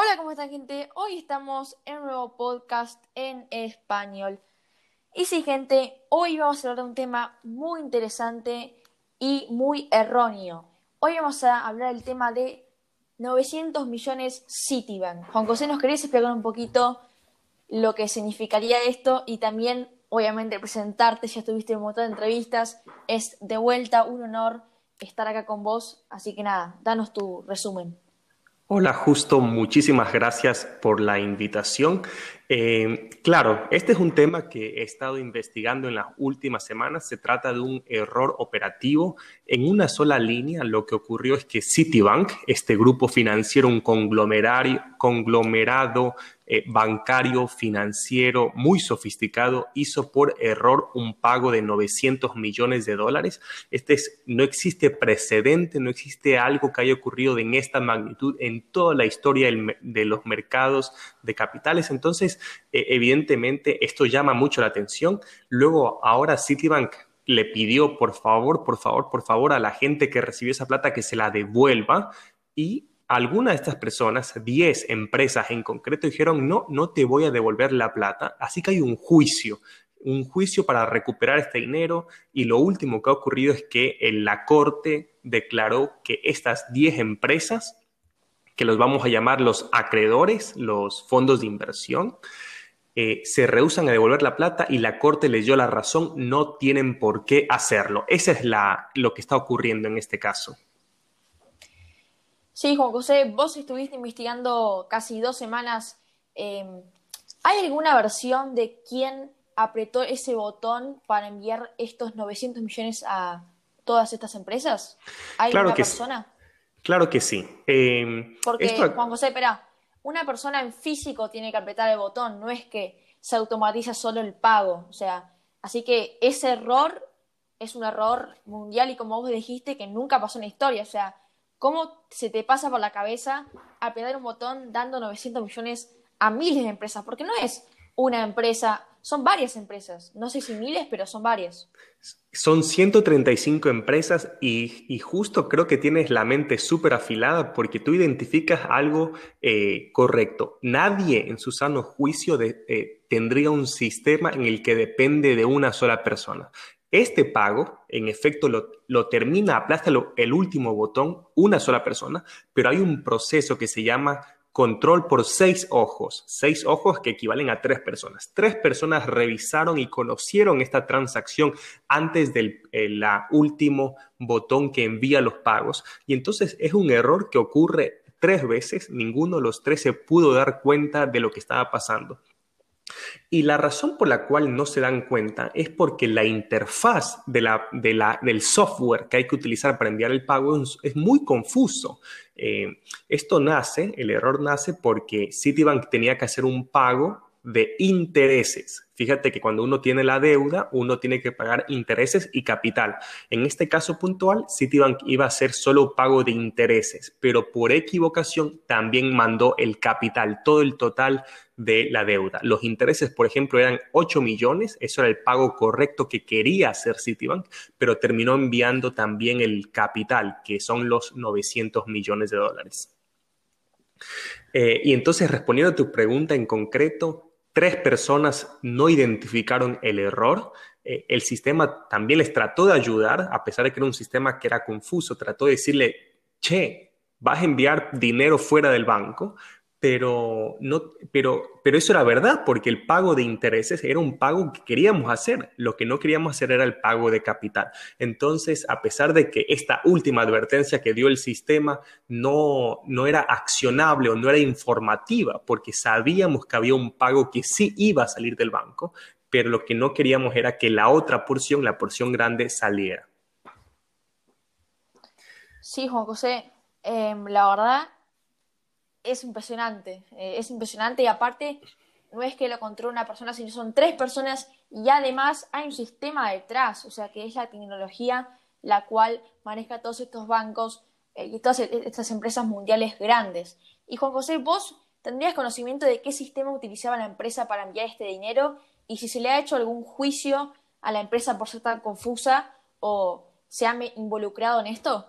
Hola, ¿cómo están gente? Hoy estamos en un nuevo podcast en español. Y sí, gente, hoy vamos a hablar de un tema muy interesante y muy erróneo. Hoy vamos a hablar del tema de 900 millones Citibank. Juan José, ¿nos querés explicar un poquito lo que significaría esto y también, obviamente, presentarte? Ya estuviste en un montón de entrevistas. Es de vuelta un honor estar acá con vos. Así que nada, danos tu resumen. Hola, Justo, muchísimas gracias por la invitación. Eh, claro, este es un tema que he estado investigando en las últimas semanas. Se trata de un error operativo en una sola línea. Lo que ocurrió es que Citibank, este grupo financiero, un conglomerado eh, bancario, financiero, muy sofisticado, hizo por error un pago de 900 millones de dólares. Este es, no existe precedente, no existe algo que haya ocurrido en esta magnitud en toda la historia de los mercados de capitales. Entonces, eh, evidentemente, esto llama mucho la atención. Luego, ahora Citibank le pidió, por favor, por favor, por favor, a la gente que recibió esa plata que se la devuelva. Y algunas de estas personas, 10 empresas en concreto, dijeron, no, no te voy a devolver la plata, así que hay un juicio, un juicio para recuperar este dinero. Y lo último que ha ocurrido es que la Corte declaró que estas 10 empresas, que los vamos a llamar los acreedores, los fondos de inversión, eh, se rehusan a devolver la plata y la Corte les dio la razón, no tienen por qué hacerlo. Ese es la, lo que está ocurriendo en este caso. Sí, Juan José, vos estuviste investigando casi dos semanas. Em, ¿Hay alguna versión de quién apretó ese botón para enviar estos 900 millones a todas estas empresas? ¿Hay claro una persona? Sí. Claro que sí. Em, Porque, Juan José, espera, una persona en físico tiene que apretar el botón, no es que se automatiza solo el pago. O sea, así que ese error es un error mundial y como vos dijiste, que nunca pasó en la historia. O sea, ¿Cómo se te pasa por la cabeza apretar un botón dando 900 millones a miles de empresas? Porque no es una empresa, son varias empresas. No sé si miles, pero son varias. Son 135 empresas y, justo creo que tienes la mente súper afilada porque tú identificas algo eh, correcto. Nadie en su sano juicio eh, tendría un sistema en el que depende de una sola persona. Este pago, en efecto, lo, termina, aplasta el último botón una sola persona, pero hay un proceso que se llama control por seis ojos, seis ojos que equivalen a tres personas. Tres personas revisaron y conocieron esta transacción antes del último botón que envía los pagos. Y entonces es un error que ocurre tres veces, ninguno de los tres se pudo dar cuenta de lo que estaba pasando. Y la razón por la cual no se dan cuenta es porque la interfaz del software que hay que utilizar para enviar el pago es, muy confuso. Eh, esto nace, el error nace porque Citibank tenía que hacer un pago de intereses. Fíjate que cuando uno tiene la deuda, uno tiene que pagar intereses y capital. En este caso puntual, Citibank iba a hacer solo pago de intereses, pero por equivocación también mandó el capital, todo el total de la deuda. Los intereses, por ejemplo, eran 8 millones, eso era el pago correcto que quería hacer Citibank, pero terminó enviando también el capital, que son los 900 millones de dólares. Eh, y entonces, respondiendo a tu pregunta en concreto, tres personas no identificaron el error. Eh, el sistema también les trató de ayudar, a pesar de que era un sistema que era confuso, trató de decirle, che, vas a enviar dinero fuera del banco, pero, no, pero, pero eso era verdad, porque el pago de intereses era un pago que queríamos hacer. Lo que no queríamos hacer era el pago de capital. Entonces, a pesar de que esta última advertencia que dio el sistema no, no era accionable o no era informativa, porque sabíamos que había un pago que sí iba a salir del banco, pero lo que no queríamos era que la otra porción, la porción grande, saliera. Sí, Juan José, em, la verdad es impresionante, eh, es impresionante y aparte no es que lo controla una persona, sino son tres personas y además hay un sistema detrás, o sea que es la tecnología la cual maneja todos estos bancos eh, y todas e-, estas empresas mundiales grandes. Y Juan José, vos tendrías conocimiento de qué sistema utilizaba la empresa para enviar este dinero y si se le ha hecho algún juicio a la empresa por ser tan confusa o se ha involucrado en esto.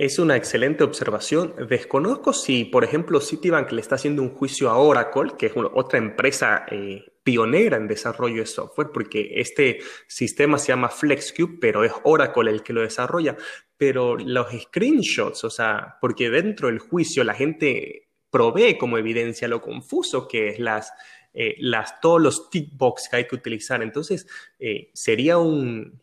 Es una excelente observación. Desconozco si, por ejemplo, Citibank le está haciendo un juicio a Oracle, que es otra empresa eh, pionera en desarrollo de software, porque este sistema se llama FlexCube, pero es Oracle el que lo desarrolla. Pero los screenshots, o sea, porque dentro del juicio la gente provee como evidencia lo confuso que es las, eh, las, todos los tick box que hay que utilizar. Entonces, eh, sería un,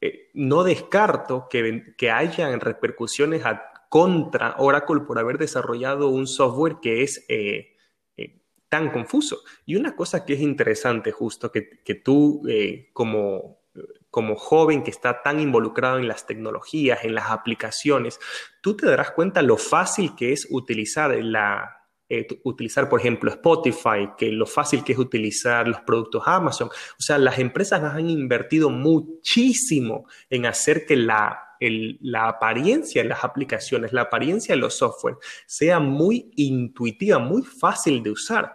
eh, no descarto que, que hayan repercusiones contra Oracle por haber desarrollado un software que es eh, eh, tan confuso. Y una cosa que es interesante justo, que, tú como, como joven que está tan involucrado en las tecnologías, en las aplicaciones, tú te darás cuenta lo fácil que es utilizar la, eh, utilizar, por ejemplo, Spotify, que lo fácil que es utilizar los productos Amazon. O sea, las empresas han invertido muchísimo en hacer que la, la apariencia de las aplicaciones, la apariencia de los software sea muy intuitiva, muy fácil de usar.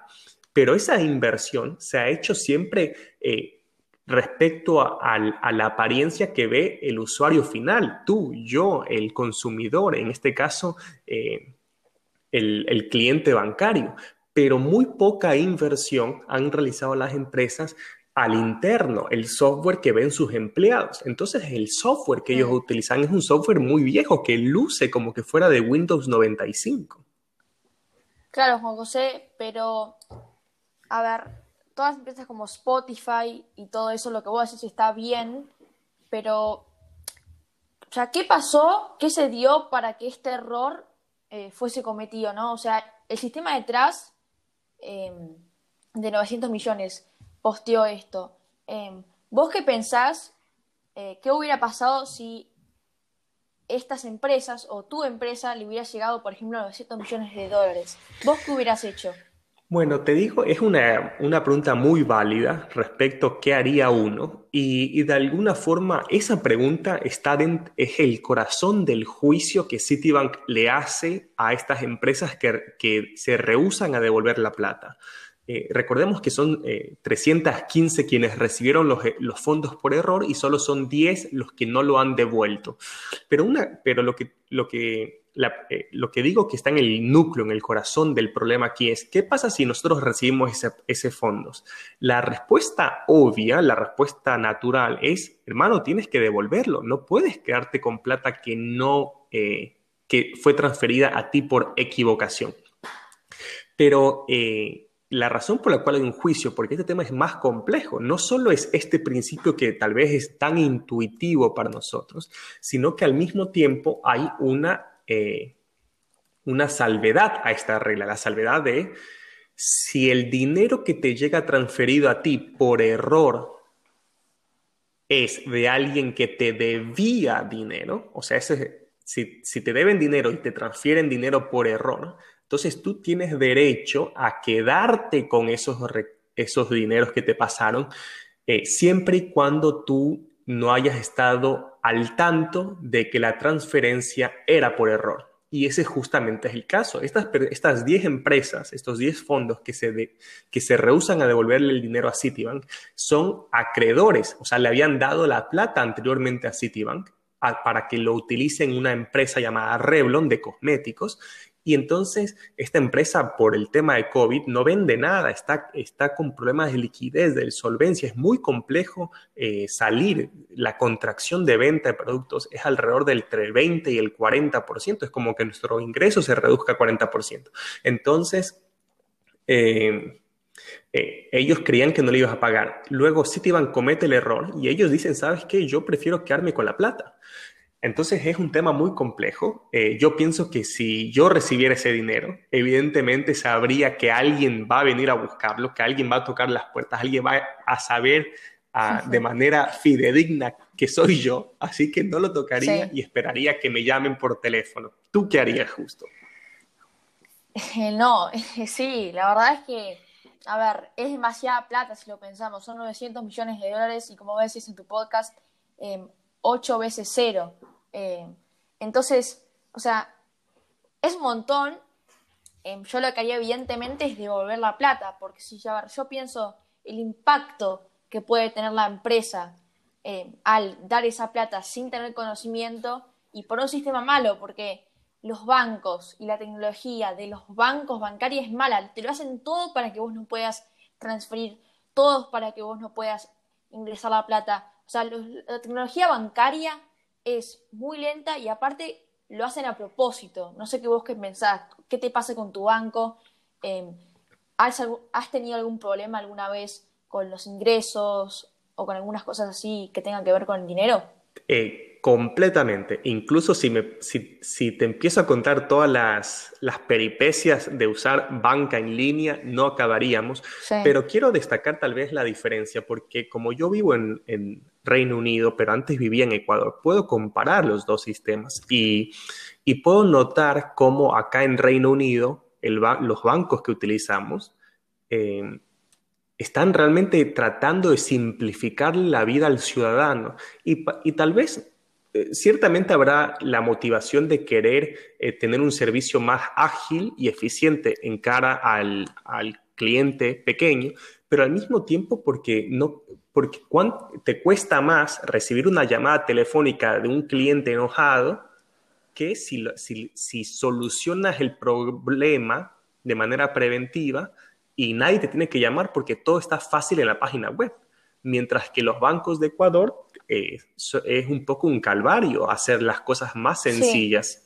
Pero esa inversión se ha hecho siempre eh, respecto a, la apariencia que ve el usuario final, tú, yo, el consumidor, en este caso, eh, el, cliente bancario, pero muy poca inversión han realizado las empresas al interno, el software que ven sus empleados. Entonces, el software que ellos utilizan es un software muy viejo que luce como que fuera de Windows 95. Claro, Juan José, pero a ver, todas las empresas como Spotify y todo eso, lo que vos decís está bien, pero, o sea, ¿qué pasó? ¿Qué se dio para que este error eh, fuese cometido, ¿no? O sea, el sistema detrás em, de 900 millones posteó esto. Em, ¿Vos qué pensás? Eh, ¿Qué hubiera pasado si estas empresas o tu empresa le hubiera llegado, por ejemplo, a 900 millones de dólares? ¿Vos qué hubieras hecho? Bueno, te digo, es una, pregunta muy válida respecto a qué haría uno y, de alguna forma esa pregunta está es el corazón del juicio que Citibank le hace a estas empresas que, se rehusan a devolver la plata. Eh, recordemos que son 315 eh, quienes recibieron los, los, fondos por error y solo son 10 los que no lo han devuelto. Pero, una, pero lo que, lo que eh, lo que digo que está en el núcleo, en el corazón del problema aquí es, ¿qué pasa si nosotros recibimos ese, fondos? La respuesta obvia, la respuesta natural es, hermano, tienes que devolverlo, no puedes quedarte con plata que no, eh, que fue transferida a ti por equivocación. Pero eh, la razón por la cual hay un juicio, porque este tema es más complejo, no solo es este principio que tal vez es tan intuitivo para nosotros, sino que al mismo tiempo hay una eh, una salvedad a esta regla, la salvedad de si el dinero que te llega transferido a ti por error es de alguien que te debía dinero, o sea, si, si, te deben dinero y te transfieren dinero por error, entonces tú tienes derecho a quedarte con esos, esos dineros que te pasaron, eh, siempre y cuando tú no hayas estado al tanto de que la transferencia era por error. Y ese justamente es el caso. Estas, estas 10 empresas, estos 10 fondos que se, que se rehusan a devolverle el dinero a Citibank, son acreedores, o sea, le habían dado la plata anteriormente a Citibank para que lo utilice en una empresa llamada Revlon de cosméticos y entonces esta empresa por el tema de COVID no vende nada, está, está con problemas de liquidez, de solvencia, es muy complejo eh, salir. La contracción de venta de productos es alrededor del entre el 20 y el 40%, es como que nuestro ingreso se reduzca a 40%. Entonces, eh, eh, ellos creían que no le ibas a pagar. Luego Citibank comete el error y ellos dicen, ¿sabes qué? Yo prefiero quedarme con la plata. Entonces es un tema muy complejo. Eh, yo pienso que si yo recibiera ese dinero, evidentemente sabría que alguien va a venir a buscarlo, que alguien va a tocar las puertas, alguien va a saber ah, de manera fidedigna que soy yo, así que no lo tocaría y esperaría que me llamen por teléfono. ¿Tú qué harías justo? Eh, no, sí, la verdad es que, a ver, es demasiada plata si lo pensamos, son 900 millones de dólares y como decís en tu podcast, eh, 8 veces cero. Eh, entonces, o sea, es un montón. Eh, yo lo que haría evidentemente es devolver la plata, porque si yo, yo pienso el impacto que puede tener la empresa eh, al dar esa plata sin tener conocimiento, y por un sistema malo, porque los bancos y la tecnología de los bancos bancarios es mala. Te lo hacen todo para que vos no puedas transferir, todos para que vos no puedas ingresar la plata. O sea, la tecnología bancaria es muy lenta y aparte lo hacen a propósito. No sé qué vos qué pensás, qué te pasa con tu banco. Em, ¿has, ¿Has tenido algún problema alguna vez con los ingresos o con algunas cosas así que tengan que ver con el dinero? Eh, completamente. Incluso si, me, si, te empiezo a contar todas las, las, peripecias de usar banca en línea, no acabaríamos. Pero quiero destacar tal vez la diferencia, porque como yo vivo en, en, Reino Unido, pero antes vivía en Ecuador, puedo comparar los dos sistemas y, y puedo notar cómo acá en Reino Unido el los bancos que utilizamos eh, están realmente tratando de simplificar la vida al ciudadano y, tal vez eh, ciertamente habrá la motivación de querer eh, tener un servicio más ágil y eficiente en cara al, cliente pequeño, pero al mismo tiempo porque no porque te cuesta más recibir una llamada telefónica de un cliente enojado que si, si solucionas el problema de manera preventiva y nadie te tiene que llamar porque todo está fácil en la página web. Mientras que los bancos de Ecuador eh, es un poco un calvario hacer las cosas más sencillas.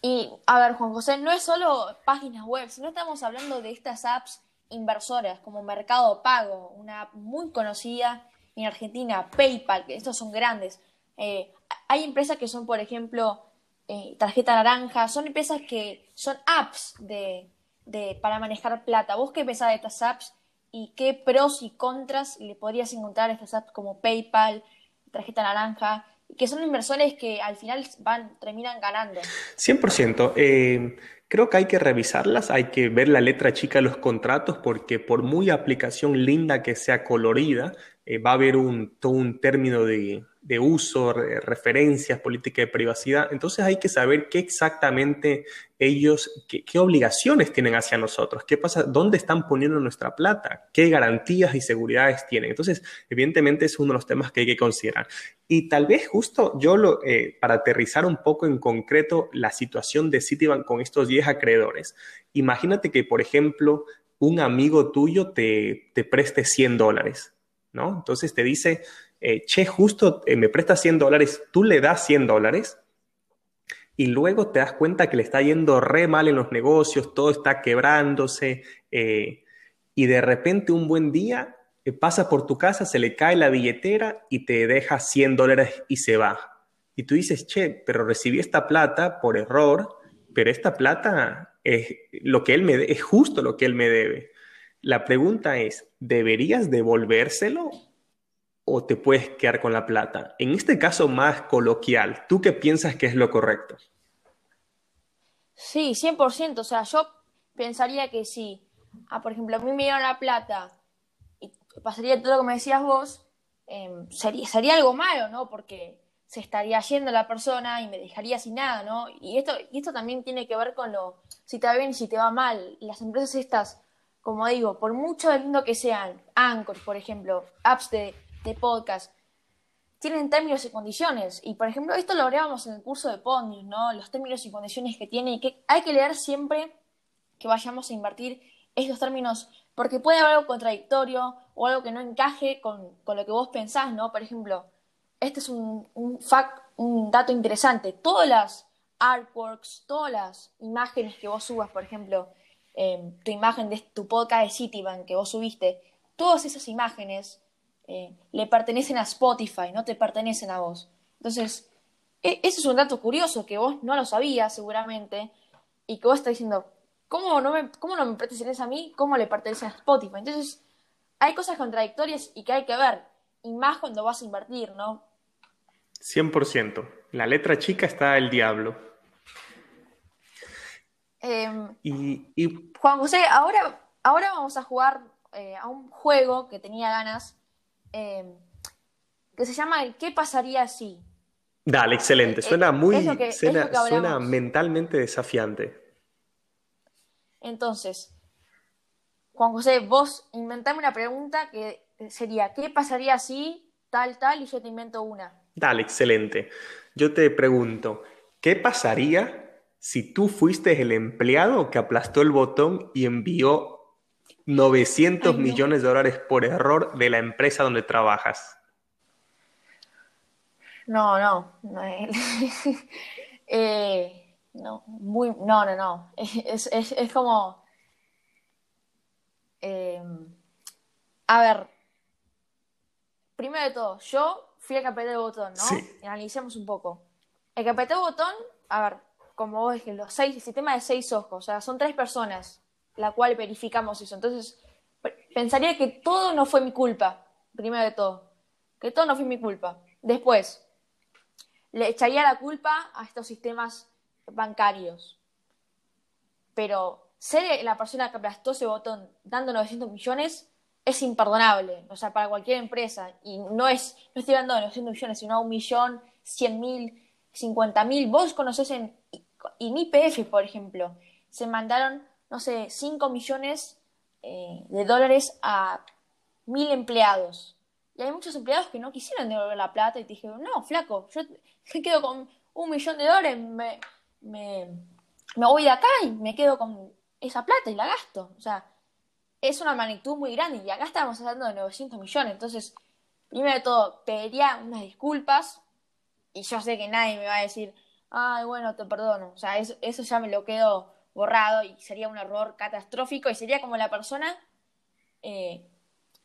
Y a ver, Juan José, no es solo páginas web, sino estamos hablando de estas apps inversoras como Mercado Pago, una app muy conocida en Argentina, PayPal, que estos son grandes. Eh, hay empresas que son, por ejemplo, eh, Tarjeta Naranja, son empresas que son apps de, de, para manejar plata. ¿Vos qué pensás de estas apps y qué pros y contras le podrías encontrar a estas apps como PayPal, tarjeta naranja, que son inversores que al final van, terminan ganando? 100%. Eh, creo que hay que revisarlas, hay que ver la letra chica de los contratos porque por muy aplicación linda que sea colorida, eh, va a haber un, todo un término de, de uso, referencias, política de privacidad. Entonces hay que saber qué exactamente ellos, qué, obligaciones tienen hacia nosotros, qué pasa, dónde están poniendo nuestra plata, qué garantías y seguridades tienen. Entonces, evidentemente es uno de los temas que hay que considerar. Y tal vez justo yo, lo, eh, para aterrizar un poco en concreto la situación de Citibank con estos 10 acreedores, imagínate que, por ejemplo, un amigo tuyo te, te preste 100 dólares, ¿no? Entonces te dice, eh, che, justo eh, me presta 100 dólares, tú le das 100 dólares y luego te das cuenta que le está yendo re mal en los negocios, todo está quebrándose eh, y de repente un buen día pasa por tu casa, se le cae la billetera y te deja 100 dólares y se va. Y tú dices, che, pero recibí esta plata por error, pero esta plata es lo que él me es justo lo que él me debe. La pregunta es, ¿deberías devolvérselo o te puedes quedar con la plata? En este caso más coloquial, ¿tú qué piensas que es lo correcto? Sí, 100%. O sea, yo pensaría que sí. Ah, por ejemplo, a mí me dieron la plata pasaría todo lo que me decías vos, em, sería, sería algo malo, ¿no? Porque se estaría yendo la persona y me dejaría sin nada, ¿no? Y esto, y esto también tiene que ver con lo, si te va bien si te va mal. Las empresas estas, como digo, por mucho lindo que sean, Anchor, por ejemplo, apps de de podcast tienen términos y condiciones. Y por ejemplo, esto lo hablábamos en el curso de Pondis, ¿no? Los términos y condiciones que tiene y que hay que leer siempre que vayamos a invertir estos términos, porque puede haber algo contradictorio o algo que no encaje con, lo que vos pensás, ¿no? Por ejemplo, este es un, un dato interesante. Todas las artworks, todas las imágenes que vos subas, por ejemplo, eh, tu imagen de tu podcast de Citibank que vos subiste, todas esas imágenes eh, le pertenecen a Spotify, no te pertenecen a vos. Entonces, e, ese es un dato curioso que vos no lo sabías seguramente y que vos estás diciendo, ¿cómo no me, cómo no me perteneces a mí? ¿Cómo le pertenecen a Spotify? Entonces, hay cosas contradictorias y que hay que ver, y más cuando vas a invertir, ¿no? 100%. La letra chica está el diablo. Em, y, Juan José, ahora, ahora vamos a jugar eh, a un juego que tenía ganas Em, que se llama ¿Qué pasaría si? Dale, excelente. Eh, suena muy. suena, mentalmente desafiante. Entonces, Juan José, vos inventame una pregunta que sería: ¿Qué pasaría si tal, tal? Y yo te invento una. Dale, excelente. yo te pregunto, ¿qué pasaría si tú fuiste el empleado que aplastó el botón y envió 900 millones de dólares por error de la empresa donde trabajas? No, no. no, eh, no, muy, no, no, no. Es, es, es como... Eh, a ver, primero de todo, yo fui el que apreté el botón, ¿no? Sí. Y analicemos un poco. El apreté el botón, a ver, como vos dijiste, los seis, el sistema de seis ojos, o sea, son tres personas la cual verificamos eso. Entonces, pensaría que todo no fue mi culpa, primero de todo. Que todo no fue mi culpa. Después, le echaría la culpa a estos sistemas bancarios. Pero ser la persona que aplastó ese botón dando 900 millones es imperdonable, o sea, para cualquier empresa. Y no es, no estoy hablando de 900 millones, sino un millón, cien mil, cincuenta mil. Vos conocés en, en IPF, por ejemplo, se mandaron, no sé, 5 millones eh, de dólares a mil empleados. Y hay muchos empleados que no quisieron devolver la plata y te dijeron, no, flaco, yo me quedo con un millón de dólares, me, me, me voy de acá y me quedo con esa plata y la gasto. O sea, es una magnitud muy grande y acá estamos hablando de 900 millones. Entonces, primero de todo, pediría unas disculpas y yo sé que nadie me va a decir, ay, bueno, te perdono. O sea, eso, eso ya me lo quedo borrado y sería un error catastrófico y sería como la persona, eh,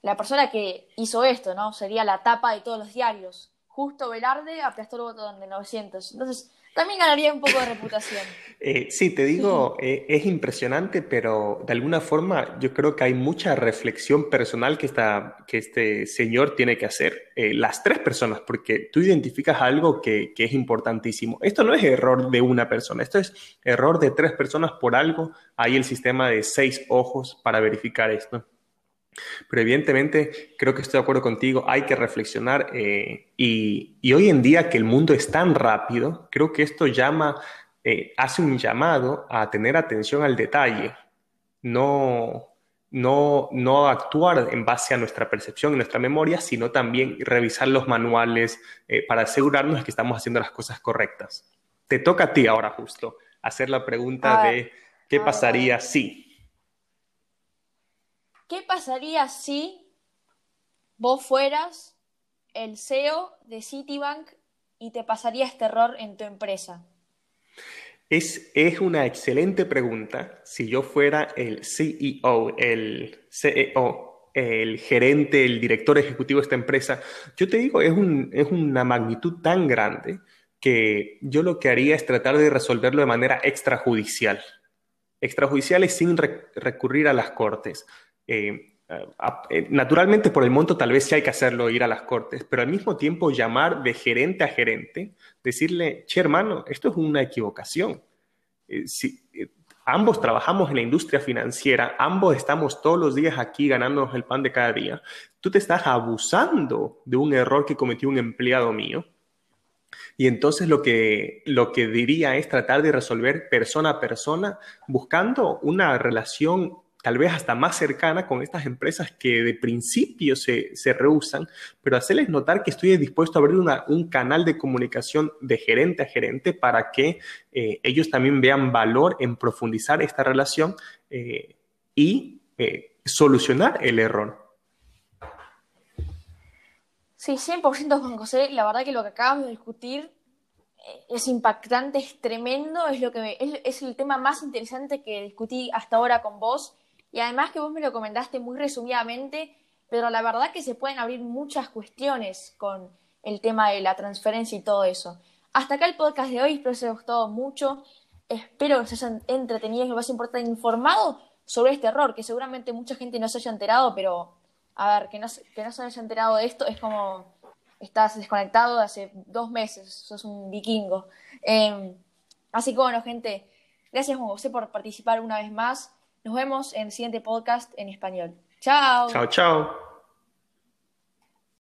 la persona que hizo esto, ¿no? Sería la tapa de todos los diarios. Justo Velarde aplastó el botón de 900. Entonces, también ganaría un poco de reputación. Eh, sí, te digo, eh, es impresionante, pero de alguna forma yo creo que hay mucha reflexión personal que, está, que este señor tiene que hacer. Eh, las tres personas, porque tú identificas algo que, que, es importantísimo. Esto no es error de una persona, esto es error de tres personas por algo. Hay el sistema de seis ojos para verificar esto. Pero evidentemente creo que estoy de acuerdo contigo, hay que reflexionar eh, y, y, hoy en día que el mundo es tan rápido, creo que esto llama, eh, hace un llamado a tener atención al detalle, no, no, no actuar en base a nuestra percepción y nuestra memoria, sino también revisar los manuales eh, para asegurarnos de que estamos haciendo las cosas correctas. Te toca a ti ahora justo hacer la pregunta de qué pasaría si... ¿Qué pasaría si vos fueras el CEO de Citibank y te pasaría este error en tu empresa? Es, es una excelente pregunta. Si yo fuera el CEO, el CEO, el gerente, el director ejecutivo de esta empresa, yo te digo, es, un, es una magnitud tan grande que yo lo que haría es tratar de resolverlo de manera extrajudicial. Extrajudicial es sin recurrir a las cortes. Eh, eh, naturalmente por el monto tal vez sí hay que hacerlo ir a las cortes, pero al mismo tiempo llamar de gerente a gerente, decirle, che hermano, esto es una equivocación. Eh, si, ambos trabajamos en la industria financiera, ambos estamos todos los días aquí ganándonos el pan de cada día, tú te estás abusando de un error que cometió un empleado mío. Y entonces lo que, lo que diría es tratar de resolver persona a persona, buscando una relación tal vez hasta más cercana con estas empresas que de principio se, se rehusan, pero hacerles notar que estoy dispuesto a abrir una, un canal de comunicación de gerente a gerente para que eh, ellos también vean valor en profundizar esta relación eh, y eh, solucionar el error. Sí, 100% Juan José. La verdad que lo que acabamos de discutir es impactante, es tremendo, es, lo que es, es el tema más interesante que discutí hasta ahora con vos y además que vos me lo comentaste muy resumidamente, pero la verdad que se pueden abrir muchas cuestiones con el tema de la transferencia y todo eso. Hasta acá el podcast de hoy, espero que os haya gustado mucho, espero que se hayan entretenido y más importante, informado sobre este error, que seguramente mucha gente no se haya enterado, pero a ver, que no, que no se haya enterado de esto es como estás desconectado de hace dos meses, sos un vikingo. Eh, así que bueno, gente, gracias José por participar una vez más. Nos vemos en el siguiente podcast en español. Chao. Chao, chao.